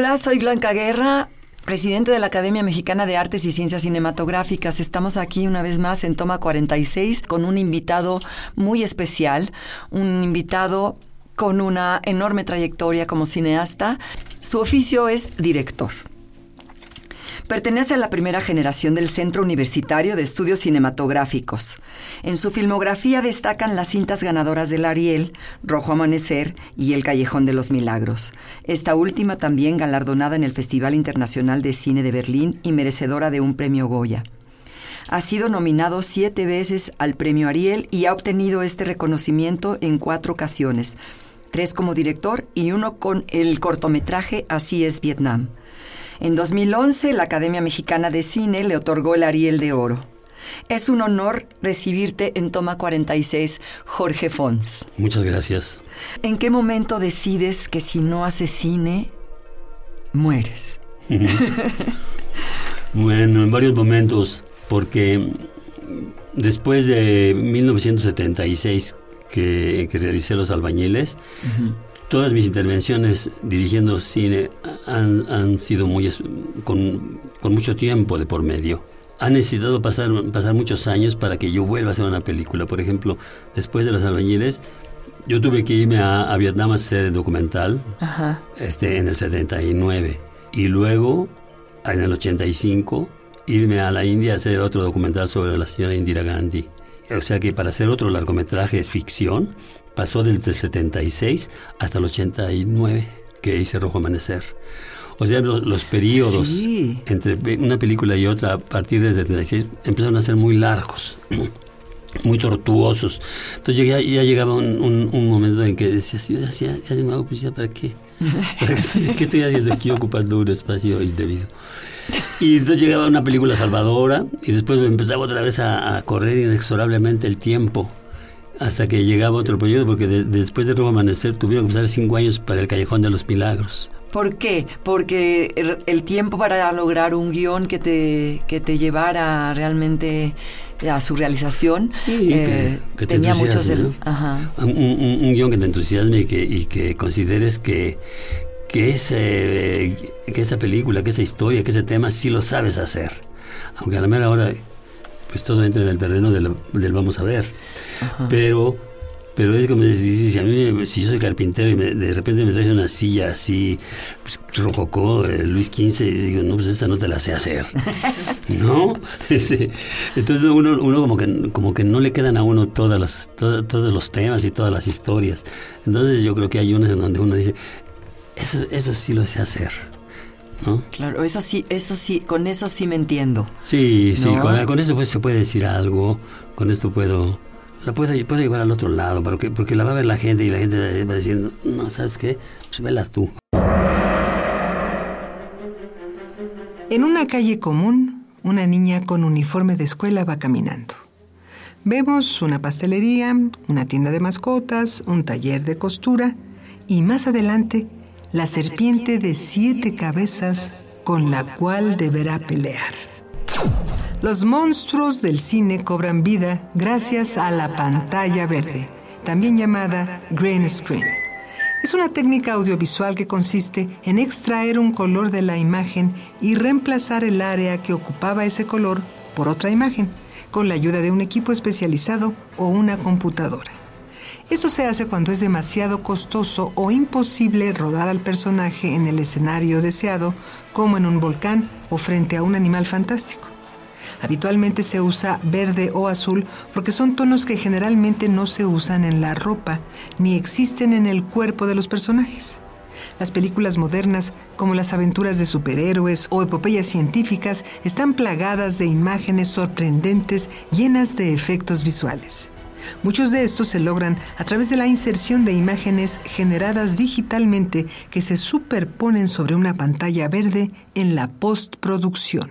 Hola, soy Blanca Guerra, presidente de la Academia Mexicana de Artes y Ciencias Cinematográficas. Estamos aquí una vez más en Toma 46 con un invitado muy especial, un invitado con una enorme trayectoria como cineasta. Su oficio es director. Pertenece a la primera generación del Centro Universitario de Estudios Cinematográficos. En su filmografía destacan las cintas ganadoras del Ariel, Rojo Amanecer y El Callejón de los Milagros. Esta última también galardonada en el Festival Internacional de Cine de Berlín y merecedora de un premio Goya. Ha sido nominado siete veces al premio Ariel y ha obtenido este reconocimiento en cuatro ocasiones, tres como director y uno con el cortometraje Así es Vietnam. En 2011, la Academia Mexicana de Cine le otorgó el Ariel de Oro. Es un honor recibirte en Toma 46, Jorge Fons. Muchas gracias. ¿En qué momento decides que si no haces cine, mueres? bueno, en varios momentos, porque después de 1976 que, que realicé Los Albañiles, todas mis intervenciones dirigiendo cine han, sido muy con, mucho tiempo de por medio. Ha necesitado pasar, pasar muchos años para que yo vuelva a hacer una película. Por ejemplo, después de Los Albañiles, yo tuve que irme a, Vietnam a hacer el documental Este, en el 79. Y luego, en el 85, irme a la India a hacer otro documental sobre la señora Indira Gandhi. O sea que para hacer otro largometraje es ficción, pasó desde el 76 hasta el 89 que hice Rojo Amanecer. O sea, los, periodos entre una película y otra a partir del 76 empezaron a ser muy largos, muy tortuosos. Entonces ya, ya llegaba un, un, momento en que decía, sí, ya, ya, ya me hago pues ¿para qué? qué? estoy haciendo aquí ocupando un espacio indebido? Y entonces llegaba una película salvadora y después empezaba otra vez a correr inexorablemente el tiempo hasta que llegaba otro proyecto, porque después de Rojo Amanecer tuvieron que pasar cinco años para el Callejón de los Milagros. ¿Por qué? Porque el tiempo para lograr un guion que te, que te llevara realmente a su realización eh, que, tenía muchos Un, un, guion que te entusiasme y que, y que consideres que, que, ese, que esa película, que esa historia, que ese tema sí lo sabes hacer. Aunque a la mera hora pues todo entra en el terreno del, vamos a ver. Pero pero es como si, si a mí si yo soy carpintero y de repente me traes una silla así pues, rococó eh, Luis XV y digo no pues esa no te la sé hacer no entonces uno, uno como que como que no le quedan a uno todas las todos los temas y todas las historias. Entonces yo creo que hay unas en donde uno dice eso eso sí lo sé hacer Claro, eso sí, eso sí, con eso sí me entiendo. Sí, sí, con, eso pues, se puede decir algo, con esto puedo, la puedo, llevar al otro lado, porque, porque la va a ver la gente y la gente va diciendo, no, ¿sabes qué? Pues vela tú. En una calle común, una niña con uniforme de escuela va caminando. Vemos una pastelería, una tienda de mascotas, un taller de costura y más adelante la serpiente de siete cabezas con la cual deberá pelear. Los monstruos del cine cobran vida gracias a la pantalla verde, también llamada green screen. Es una técnica audiovisual que consiste en extraer un color de la imagen y reemplazar el área que ocupaba ese color por otra imagen, con la ayuda de un equipo especializado o una computadora. Esto se hace cuando es demasiado costoso o imposible rodar al personaje en el escenario deseado, como en un volcán o frente a un animal fantástico. Habitualmente se usa verde o azul porque son tonos que generalmente no se usan en la ropa ni existen en el cuerpo de los personajes. Las películas modernas, como las aventuras de superhéroes o epopeyas científicas, están plagadas de imágenes sorprendentes llenas de efectos visuales. Muchos de estos se logran a través de la inserción de imágenes generadas digitalmente que se superponen sobre una pantalla verde en la postproducción.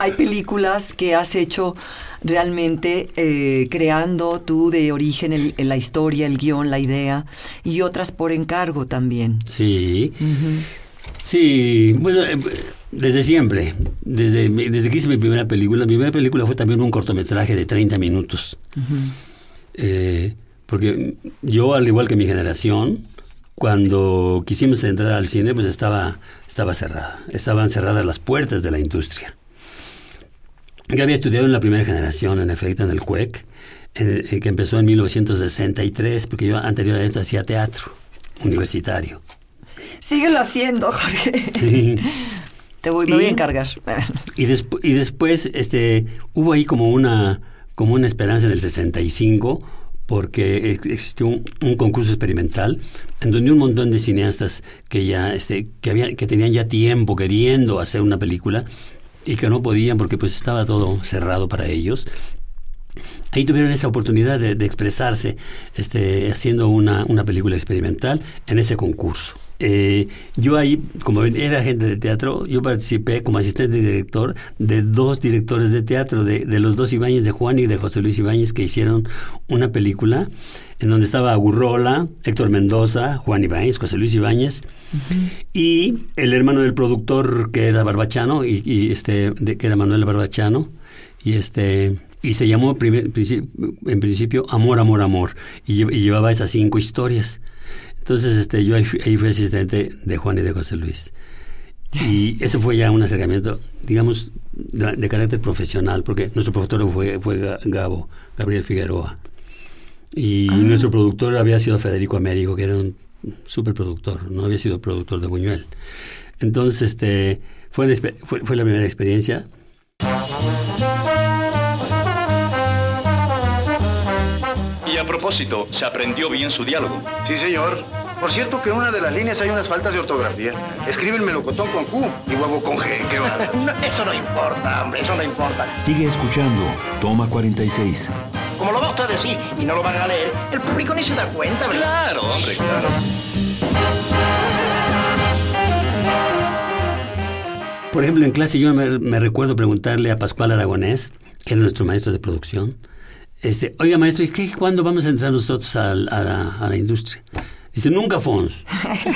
Hay películas que has hecho realmente eh, creando tú de origen el- la historia, el guion, la idea, y otras por encargo también. Sí. Sí, bueno, eh, desde siempre, desde, desde que hice mi primera película, mi primera película fue también un cortometraje de 30 minutos. Eh, porque yo, al igual que mi generación, cuando quisimos entrar al cine, pues estaba, estaba cerrada, estaban cerradas las puertas de la industria. Yo había estudiado en la primera generación, en efecto, en el CUEC, eh, eh, que empezó en 1963, porque yo anterior a esto hacía teatro universitario. Síguelo haciendo, Jorge. Te voy, me voy a encargar. Y, despu- y después este, hubo ahí como una, como una esperanza en el 65 porque ex- existió un, un concurso experimental en donde un montón de cineastas que ya este, que, habían, que tenían ya tiempo queriendo hacer una película y que no podían porque pues estaba todo cerrado para ellos ahí tuvieron esa oportunidad de, de expresarse este, haciendo una, una película experimental en ese concurso. Eh, yo ahí, como era agente de teatro, yo participé como asistente director de dos directores de teatro, de, de los dos Ibáñez, de Juan y de José Luis Ibáñez, que hicieron una película en donde estaba Agurrola, Héctor Mendoza, Juan Ibáñez, José Luis Ibáñez, y el hermano del productor que era Barbachano, y, y este, de- que era Manuel Barbachano, y este y se llamó en principio Amor, Amor, Amor, y llevaba esas cinco historias. Entonces este, yo ahí fui, ahí fui asistente de Juan y de José Luis. Y ese fue ya un acercamiento, digamos, de, de carácter profesional, porque nuestro productor fue, fue Ga- Gabo, Gabriel Figueroa. Y nuestro productor había sido Federico Américo, que era un superproductor, no había sido productor de Buñuel. Entonces, este, fue, fue, fue la primera experiencia. Y a propósito, ¿se aprendió bien su diálogo? Sí, señor. Por cierto que en una de las líneas hay unas faltas de ortografía. Escribe el melocotón con Q y huevo con G. Qué bárbaro. No, eso no importa, hombre, eso no importa. Sigue escuchando. Toma 46. Como lo va usted a decir y no lo van a leer, el público ni se da cuenta, ¿verdad? Claro, hombre, claro. Por ejemplo, en clase yo me, me recuerdo preguntarle a Pascual Aragonés, que era nuestro maestro de producción, este, oiga maestro, ¿y qué, cuándo vamos a entrar nosotros a la industria? Dice, nunca, Fons.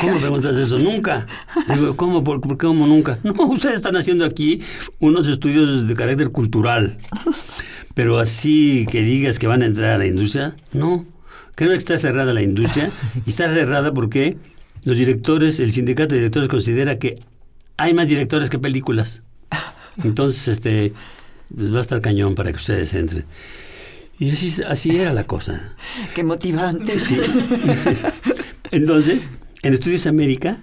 ¿Cómo preguntas eso? Nunca. Digo, ¿cómo? ¿Por, qué cómo nunca? No, ustedes están haciendo aquí unos estudios de carácter cultural. Pero así que digas que van a entrar a la industria, no. Creo que está cerrada la industria. Y está cerrada porque los directores, el sindicato de directores considera que hay más directores que películas. Entonces, este, va a estar cañón para que ustedes entren. Y así, así era la cosa. Qué motivante. Sí. Entonces, en Estudios América,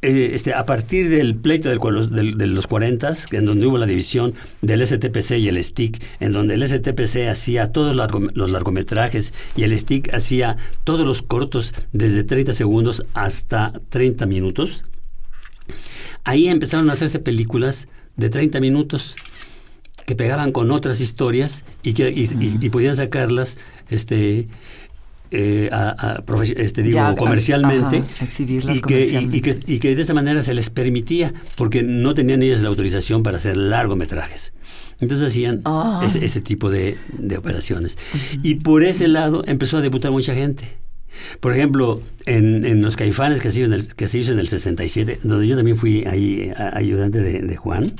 eh, este, a partir del pleito del del- de, los 40, en donde hubo la división del STPC y el STIC, en donde el STPC hacía todos largo- los largometrajes y el STIC hacía todos los cortos desde 30 segundos hasta 30 minutos, ahí empezaron a hacerse películas de 30 minutos que pegaban con otras historias y que y, y- y podían sacarlas este eh, a- a profe- este digo Ya, comercialmente ajá, exhibirlas y que, y- comercialmente. y que y que de esa manera se les permitía porque no tenían ellos la autorización para hacer largometrajes. Entonces hacían Ah. ese, ese tipo de, de operaciones. Y por ese lado empezó a debutar mucha gente. Por ejemplo, en, en Los Caifanes que se, hizo en el, que se hizo en el 67, donde yo también fui ahí ayudante de, de Juan,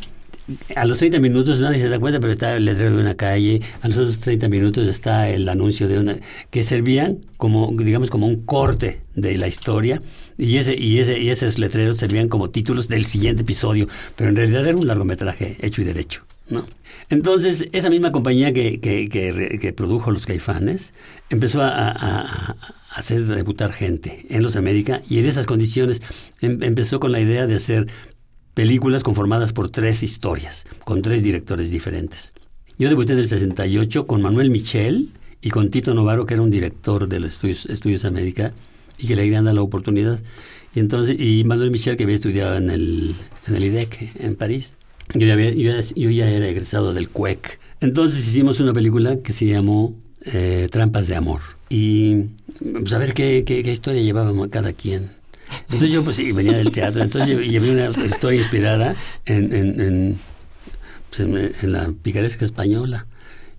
a los 30 minutos nadie se da cuenta, pero está el letrero de una calle, a los otros 30 minutos está el anuncio de una... que servían como, digamos, como un corte de la historia, y ese y ese y esos letreros servían como títulos del siguiente episodio, pero en realidad era un largometraje hecho y derecho, ¿no? Entonces, esa misma compañía que, que, que produjo Los Caifanes empezó a, a- a- a hacer debutar gente en Los América y en esas condiciones em- empezó con la idea de hacer películas conformadas por tres historias, con tres directores diferentes. Yo debuté en el 68 con Manuel Michel y con Tito Novaro, que era un director de los Estudios, América y que le habían dado la oportunidad. Y entonces, y Manuel Michel, que había estudiado en el, en el IDEC, en París. Yo ya, yo, ya, era egresado del CUEC. Entonces hicimos una película que se llamó eh, Trampas de Amor. Y pues a ver qué, qué, qué historia llevábamos cada quien. Entonces yo pues sí, venía del teatro, entonces llevé una historia inspirada en, en, en, pues, en la picaresca española.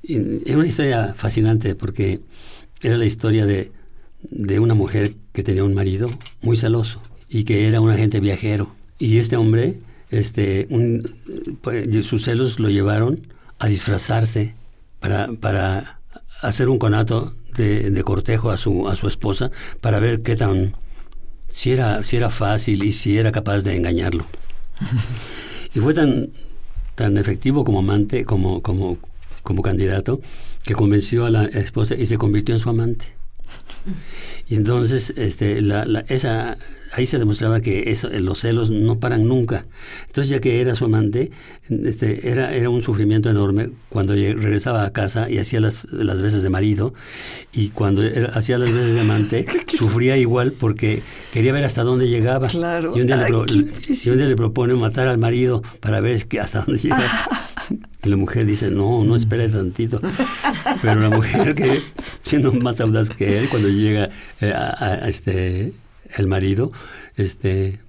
Y era una historia fascinante porque era la historia de, de una mujer que tenía un marido muy celoso y que era un agente viajero. Y este hombre, este, un, pues, sus celos lo llevaron a disfrazarse para, para hacer un conato de, de, cortejo a su, a su esposa para ver qué tan si era, si era fácil y si era capaz de engañarlo. y fue tan, tan efectivo como amante, como, como, como candidato, que convenció a la esposa y se convirtió en su amante. Y entonces, este, la, esa, ahí se demostraba que eso, los celos no paran nunca. Entonces, ya que era su amante, este, era, era un sufrimiento enorme cuando regresaba a casa y hacía las, las veces de marido. Y cuando hacía las veces de amante, sufría igual porque quería ver hasta dónde llegaba. Claro. Y un día, le, y un día le propone matar al marido para ver hasta dónde llegaba. Y la mujer dice, no, no espere tantito. Pero la mujer que, siendo más audaz que él, cuando llega eh, a, este, el marido, este,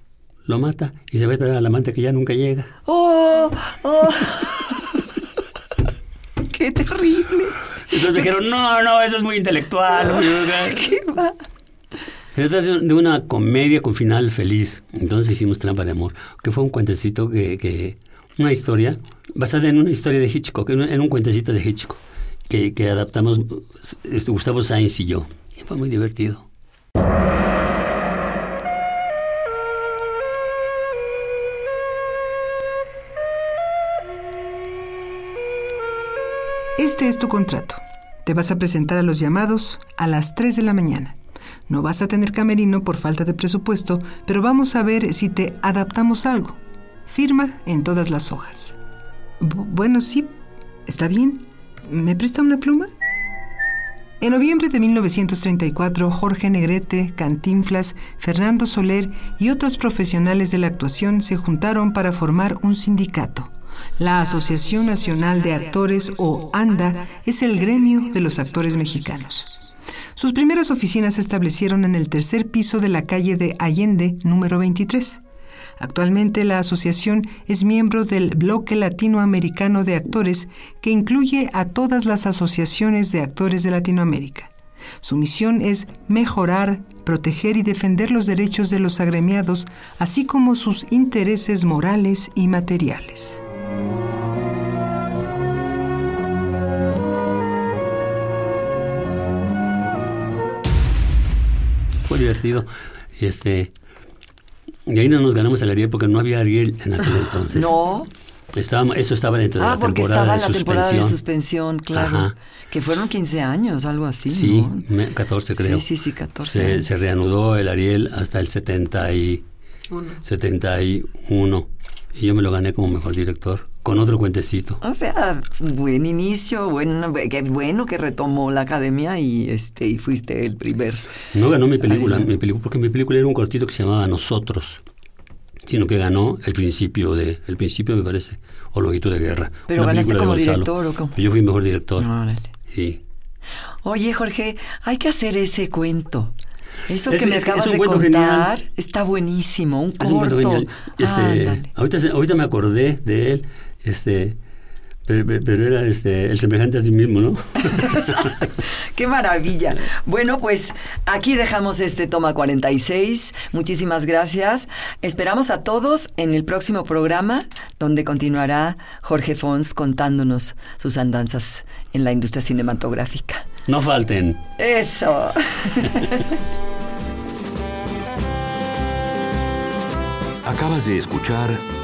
lo mata y se va a esperar al amante que ya nunca llega. ¡Oh! oh. ¡Qué terrible! Entonces dijeron, no, no, eso es muy intelectual. ¿Qué va? Se trata de una comedia con final feliz. Entonces hicimos Trampa de Amor, que fue un cuentecito que, que una historia basada en una historia de Hitchcock, en un, cuentecito de Hitchcock, que, que adaptamos este, Gustavo Sainz y yo. Y fue muy divertido. Este es tu contrato. Te vas a presentar a los llamados a las 3 de la mañana. No vas a tener camerino por falta de presupuesto, pero vamos a ver si te adaptamos algo. Firma en todas las hojas. bueno, sí, está bien. ¿Me presta una pluma? En noviembre de 1934, Jorge Negrete, Cantinflas, Fernando Soler y otros profesionales de la actuación se juntaron para formar un sindicato. La Asociación Nacional de Actores, o ANDA, es el gremio de los actores mexicanos. Sus primeras oficinas se establecieron en el tercer piso de la calle de Allende, número 23. Actualmente la asociación es miembro del Bloque Latinoamericano de Actores, que incluye a todas las asociaciones de actores de Latinoamérica. Su misión es mejorar, proteger y defender los derechos de los agremiados, así como sus intereses morales y materiales. Fue divertido. Este, y ahí no nos ganamos el Ariel porque no había Ariel en aquel entonces. No. Estaba, eso estaba dentro de ah, la temporada estaba de la suspensión. temporada de suspensión, claro. Que fueron 15 años, algo así. Sí, ¿no? 14 creo. Sí, sí, sí, 14. Se, se, reanudó el Ariel hasta el 70 y, 71. Y yo me lo gané como mejor director con otro cuentecito. O sea, buen inicio, buen, qué bueno que retomó la academia y este y fuiste el primer. No ganó mi película, mi película, porque mi película era un cortito que se llamaba Nosotros, sino que ganó el principio de, el principio me parece, o Longitud de Guerra. Pero ganaste como director o cómo? Yo fui mejor director. Sí. Oye, Jorge, hay que hacer ese cuento. Eso Es- que me es- acabas es un de contar genial. está buenísimo, un un corto. genial. Este, Ándale. ahorita, ahorita me acordé de él, este, pero, pero era este, el semejante a sí mismo, ¿no? Qué maravilla. Bueno, pues aquí dejamos este toma 46. Muchísimas gracias. Esperamos a todos en el próximo programa donde continuará Jorge Fons contándonos sus andanzas en la industria cinematográfica. No falten. Eso. Acabas de escuchar